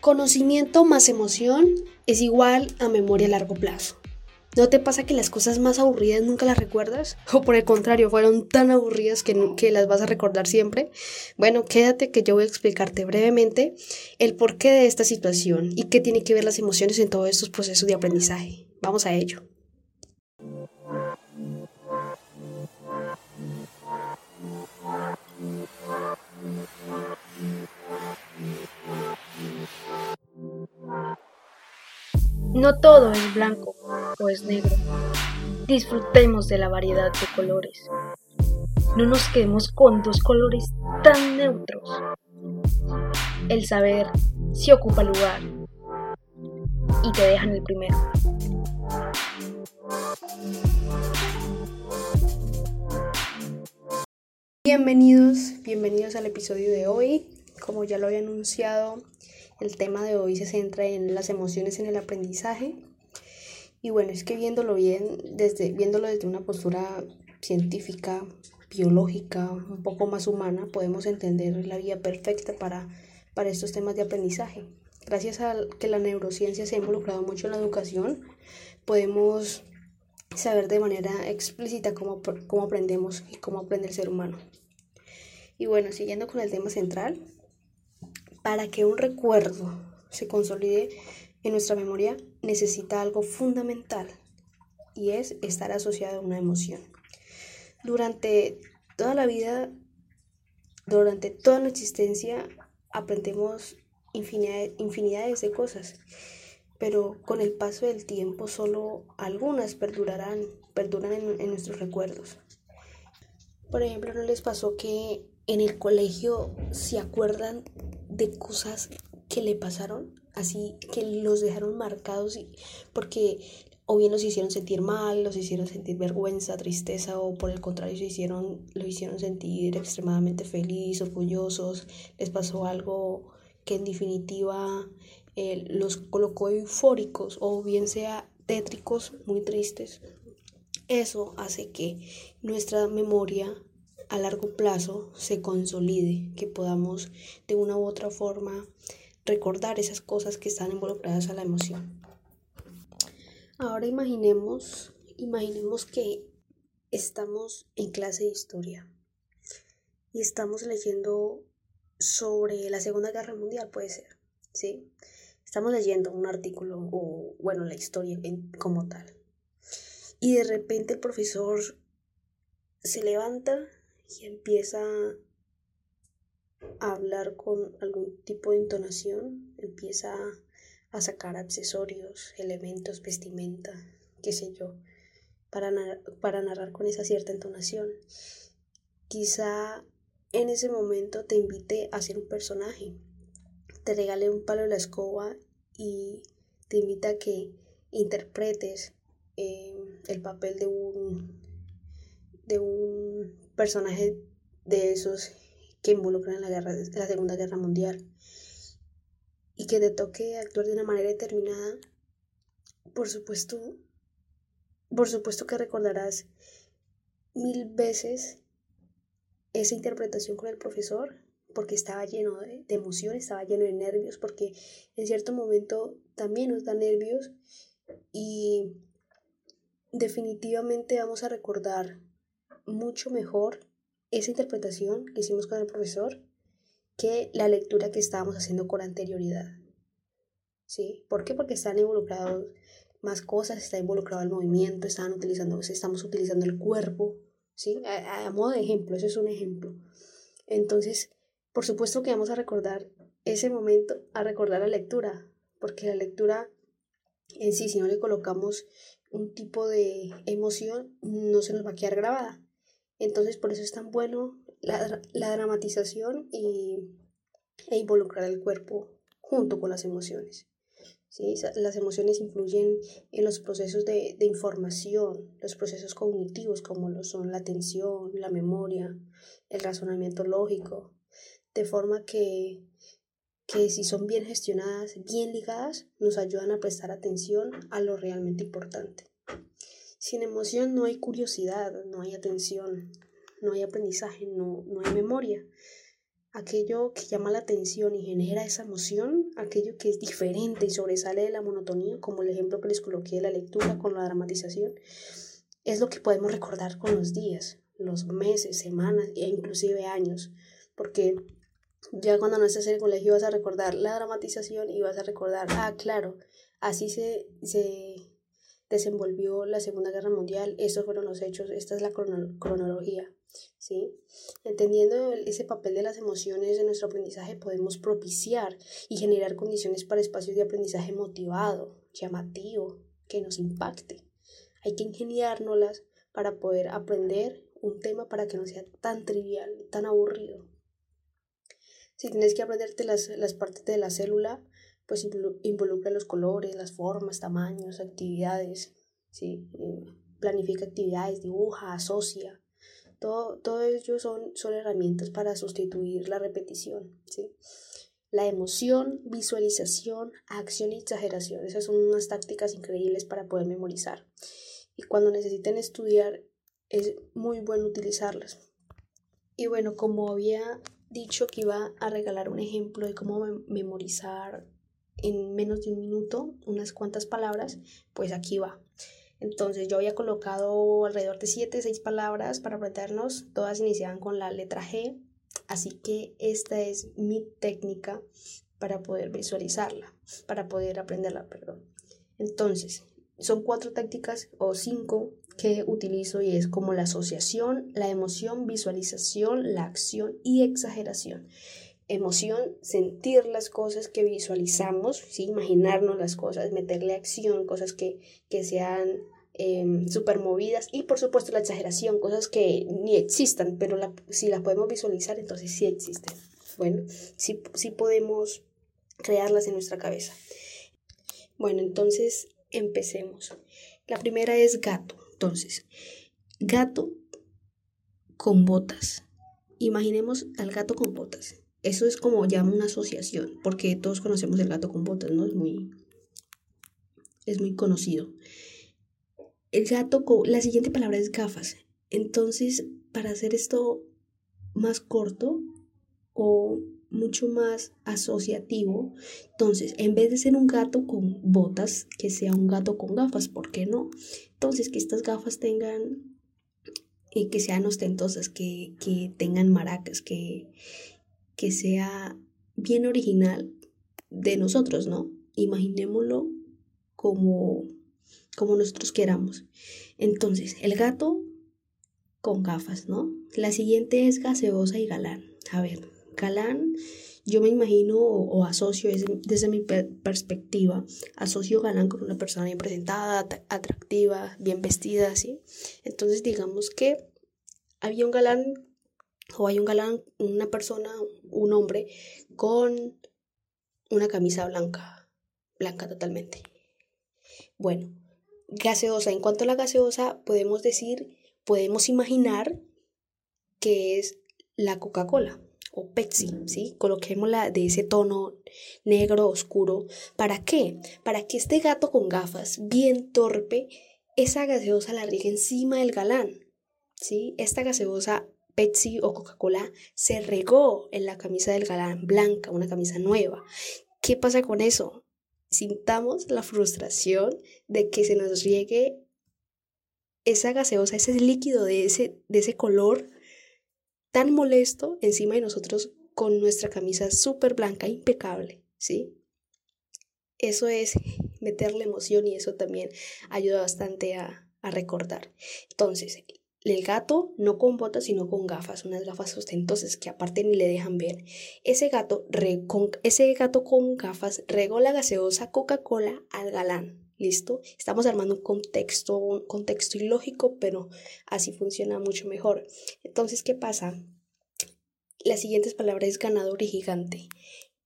Conocimiento más emoción es igual a memoria a largo plazo. ¿No te pasa que las cosas más aburridas nunca las recuerdas? O por el contrario, fueron tan aburridas que, que, las vas a recordar siempre. Bueno, quédate que yo voy a explicarte brevemente el porqué de esta situación y qué tiene que ver las emociones en todos estos procesos de aprendizaje. Vamos a ello. No todo es blanco o es negro. Disfrutemos de la variedad de colores. No nos quedemos con dos colores tan neutros. El saber si ocupa lugar y te dejan el primero. Bienvenidos, bienvenidos al episodio de hoy. Como ya lo había anunciado, el tema de hoy se centra en las emociones en el aprendizaje. Y bueno, es que viéndolo bien, desde, viéndolo desde una postura científica, biológica, un poco más humana, podemos entender la vía perfecta para, para estos temas de aprendizaje. Gracias a que la neurociencia se ha involucrado mucho en la educación, podemos saber de manera explícita cómo, cómo aprendemos y cómo aprende el ser humano. Y bueno, siguiendo con el tema central, para que un recuerdo se consolide en nuestra memoria necesita algo fundamental y es estar asociado a una emoción. Durante toda la vida, durante toda nuestra existencia, aprendemos infinidades de cosas, pero con el paso del tiempo solo algunas perdurarán, perduran en, en nuestros recuerdos. Por ejemplo, ¿no les pasó que en el colegio se acuerdan de cosas que le pasaron, así que los dejaron marcados porque o bien los hicieron sentir mal, los hicieron sentir vergüenza, tristeza o por el contrario se hicieron, lo hicieron sentir extremadamente feliz, orgullosos, les pasó algo que en definitiva eh, los colocó eufóricos o bien sea tétricos, muy tristes. Eso hace que nuestra memoria a largo plazo se consolide, que podamos de una u otra forma recordar esas cosas que están involucradas a la emoción. Ahora imaginemos, imaginemos que estamos en clase de historia y estamos leyendo sobre la Segunda Guerra Mundial, puede ser, ¿sí? Estamos leyendo un artículo o, bueno, la historia como tal. Y de repente el profesor se levanta y empieza a hablar con algún tipo de entonación, empieza a sacar accesorios, elementos, vestimenta, qué sé yo, para, para narrar con esa cierta entonación. Quizá en ese momento te invite a ser un personaje, te regale un palo de la escoba y te invita a que interpretes eh, el papel de un, de un personaje de esos que involucran la, guerra, la Segunda Guerra Mundial y que te toque actuar de una manera determinada, por supuesto, por supuesto que recordarás mil veces esa interpretación con el profesor, porque estaba lleno de, de emoción, estaba lleno de nervios, porque en cierto momento también nos da nervios y definitivamente vamos a recordar mucho mejor esa interpretación que hicimos con el profesor que la lectura que estábamos haciendo con anterioridad. ¿Sí? ¿Por qué? Porque están involucrados más cosas, está involucrado el movimiento, están utilizando, estamos utilizando el cuerpo, ¿sí? A, a, modo de ejemplo, eso es un ejemplo. Entonces, por supuesto que vamos a recordar ese momento, a recordar la lectura, porque la lectura en sí, si no le colocamos un tipo de emoción, no se nos va a quedar grabada. Entonces por eso es tan bueno la, la dramatización y, e involucrar el cuerpo junto con las emociones. ¿sí? Las emociones influyen en los procesos de, de, información, los procesos cognitivos como lo son la atención, la memoria, el razonamiento lógico, de forma que, que si son bien gestionadas, bien ligadas, nos ayudan a prestar atención a lo realmente importante. Sin emoción no hay curiosidad, no hay atención, no hay aprendizaje, no, no hay memoria. aquello que llama la atención y genera esa emoción, aquello que es diferente y sobresale de la monotonía, como el ejemplo que les coloqué de la lectura con la dramatización, es lo que podemos recordar con los días, los meses, semanas e inclusive años, porque ya cuando no estés en el colegio vas a recordar la dramatización y vas a recordar, ah, claro, así se, se desenvolvió la Segunda Guerra Mundial, estos fueron los hechos, esta es la cronología. ¿sí? Entendiendo ese papel de las emociones en nuestro aprendizaje, podemos propiciar y generar condiciones para espacios de aprendizaje motivado, llamativo, que nos impacte. Hay que ingeniárnoslas para poder aprender un tema para que no sea tan trivial, tan aburrido. Si tienes que aprenderte las, las partes de la célula, pues involucra los colores, las formas, tamaños, actividades, ¿sí? Eh, planifica actividades, dibuja, asocia, todo, todo ello son, son herramientas para sustituir la repetición. ¿sí? La emoción, visualización, acción y exageración. Esas son unas tácticas increíbles para poder memorizar. Y cuando necesiten estudiar, es muy bueno utilizarlas. Y bueno, como había dicho que iba a regalar un ejemplo de cómo memorizar en menos de un minuto unas cuantas palabras, pues aquí va. Entonces yo había colocado alrededor de 7, 6 palabras para aprendernos, todas iniciaban con la letra G, así que esta es mi técnica para poder visualizarla, para poder aprenderla, perdón. Entonces, son cuatro tácticas o cinco que utilizo y es como la asociación, la emoción, visualización, la acción y exageración. Emoción, sentir las cosas que visualizamos, ¿sí? imaginarnos las cosas, meterle acción, cosas que, que sean eh, super movidas y por supuesto la exageración, cosas que ni existan, pero si las podemos visualizar, entonces sí existen. Bueno, sí podemos crearlas en nuestra cabeza. Bueno, entonces empecemos. La primera es gato. Entonces, gato con botas. Imaginemos al gato con botas. Eso es como llama una asociación, porque todos conocemos el gato con botas, ¿no? Es muy, es muy conocido. El gato con, la siguiente palabra es gafas. Entonces, para hacer esto más corto o mucho más asociativo, entonces, en vez de ser un gato con botas, que sea un gato con gafas, ¿por qué no? Entonces, que estas gafas tengan y que sean ostentosas, que, que tengan maracas, que, que sea bien original de nosotros, ¿no? Imaginémoslo como, como nosotros queramos. Entonces, el gato con gafas, ¿no? La siguiente es gaseosa y galán. A ver, galán, yo me imagino o, asocio desde, mi perspectiva, asocio galán con una persona bien presentada, atractiva, bien vestida, ¿sí? Entonces, digamos que había un galán o hay un galán, una persona, un hombre con una camisa blanca, blanca totalmente. Bueno, gaseosa. En cuanto a la gaseosa, podemos decir, podemos imaginar que es la Coca-Cola o Pepsi, ¿sí? Coloquémosla de ese tono negro oscuro. ¿Para qué? Para que este gato con gafas, bien torpe, esa gaseosa la riegue encima del galán, ¿sí? Esta gaseosa Pepsi o Coca-Cola se regó en la camisa del galán blanca, una camisa nueva. ¿Qué pasa con eso? Sintamos la frustración de que se nos riegue esa gaseosa, ese líquido de ese, de ese color tan molesto encima de nosotros con nuestra camisa súper blanca, impecable, ¿sí? Eso es meterle emoción y eso también ayuda bastante a, a recordar. Entonces, el gato no con botas, sino con gafas, unas gafas ostentosas que aparte ni le dejan ver. Ese gato, con, ese gato con gafas regó la gaseosa Coca-Cola al galán. ¿Listo? Estamos armando un contexto, un contexto ilógico, pero así funciona mucho mejor. Entonces, ¿qué pasa? Las siguientes palabras es ganador y gigante.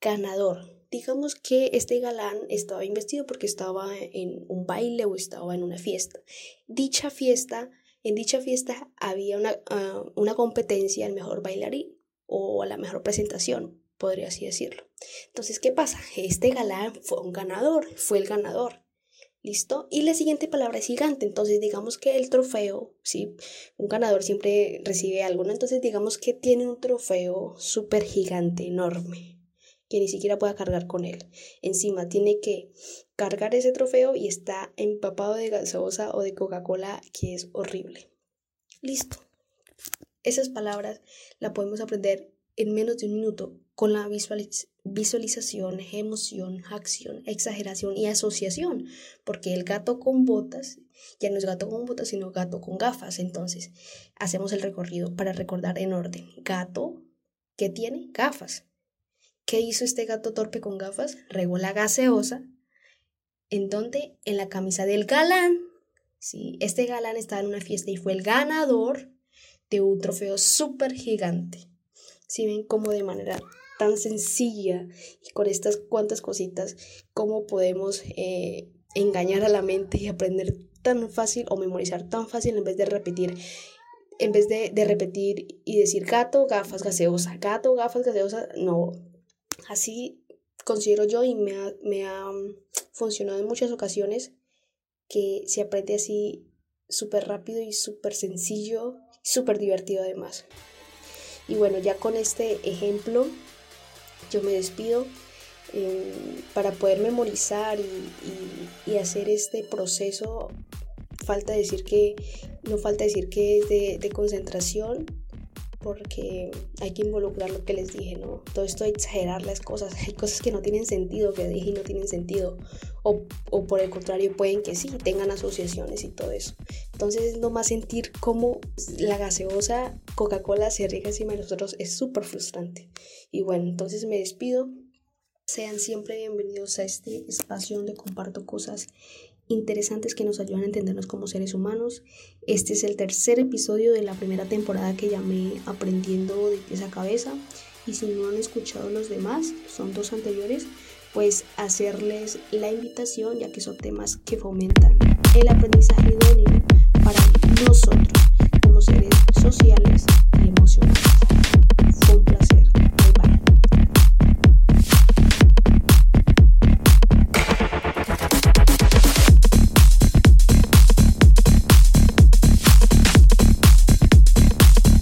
Ganador. Digamos que este galán estaba investido porque estaba en un baile o estaba en una fiesta. Dicha fiesta en dicha fiesta había una, ah, una competencia al mejor bailarín o a la mejor presentación, podría así decirlo. Entonces, ¿qué pasa? Este galán fue un ganador, fue el ganador. ¿Listo? Y la siguiente palabra es gigante. Entonces, digamos que el trofeo, ¿sí? Un ganador siempre recibe algo. Entonces, digamos que tiene un trofeo súper gigante, enorme, que ni siquiera pueda cargar con él. Encima, tiene que cargar ese trofeo y está empapado de gaseosa o de Coca-Cola, que es horrible. Listo. Esas palabras la podemos aprender en menos de un minuto con la visualización, emoción, acción, exageración y asociación, porque el gato con botas ya no es gato con botas, sino gato con gafas. Entonces, hacemos el recorrido para recordar en orden. Gato, ¿qué tiene? Gafas. ¿Qué hizo este gato torpe con gafas? Regó la gaseosa. ¿En dónde? En la camisa del galán. Sí, este galán estaba en una fiesta y fue el ganador de un trofeo súper gigante. Si ven cómo de manera tan sencilla y con estas cuantas cositas, cómo podemos eh, engañar a la mente y aprender tan fácil o memorizar tan fácil en vez de repetir en vez de, repetir y decir gato, gafas, gaseosa, gato, gafas, gaseosa, no. Así considero yo y me ha, me ha mm, funcionado en muchas ocasiones que se aprende así súper rápido y súper sencillo súper divertido además. Y bueno, ya con este ejemplo yo me despido. Eh, para poder memorizar y, hacer este proceso, falta decir que, no falta decir que es de, de concentración, porque hay que involucrar lo que les dije, ¿no? Todo esto de exagerar las cosas, hay cosas que no tienen sentido, que dije y no tienen sentido, o, o por el contrario pueden que sí, tengan asociaciones y todo eso. Entonces es nomás sentir cómo la gaseosa Coca-Cola se riega encima de nosotros es súper frustrante. Y bueno, entonces me despido. Sean siempre bienvenidos a este espacio donde comparto cosas interesantes que nos ayudan a entendernos como seres humanos. Este es el tercer episodio de la primera temporada que llamé Aprendiendo de pies a cabeza. Y si no han escuchado los demás, son dos anteriores, pues hacerles la invitación, ya que son temas que fomentan el aprendizaje idóneo para nosotros como seres sociales y emocionales.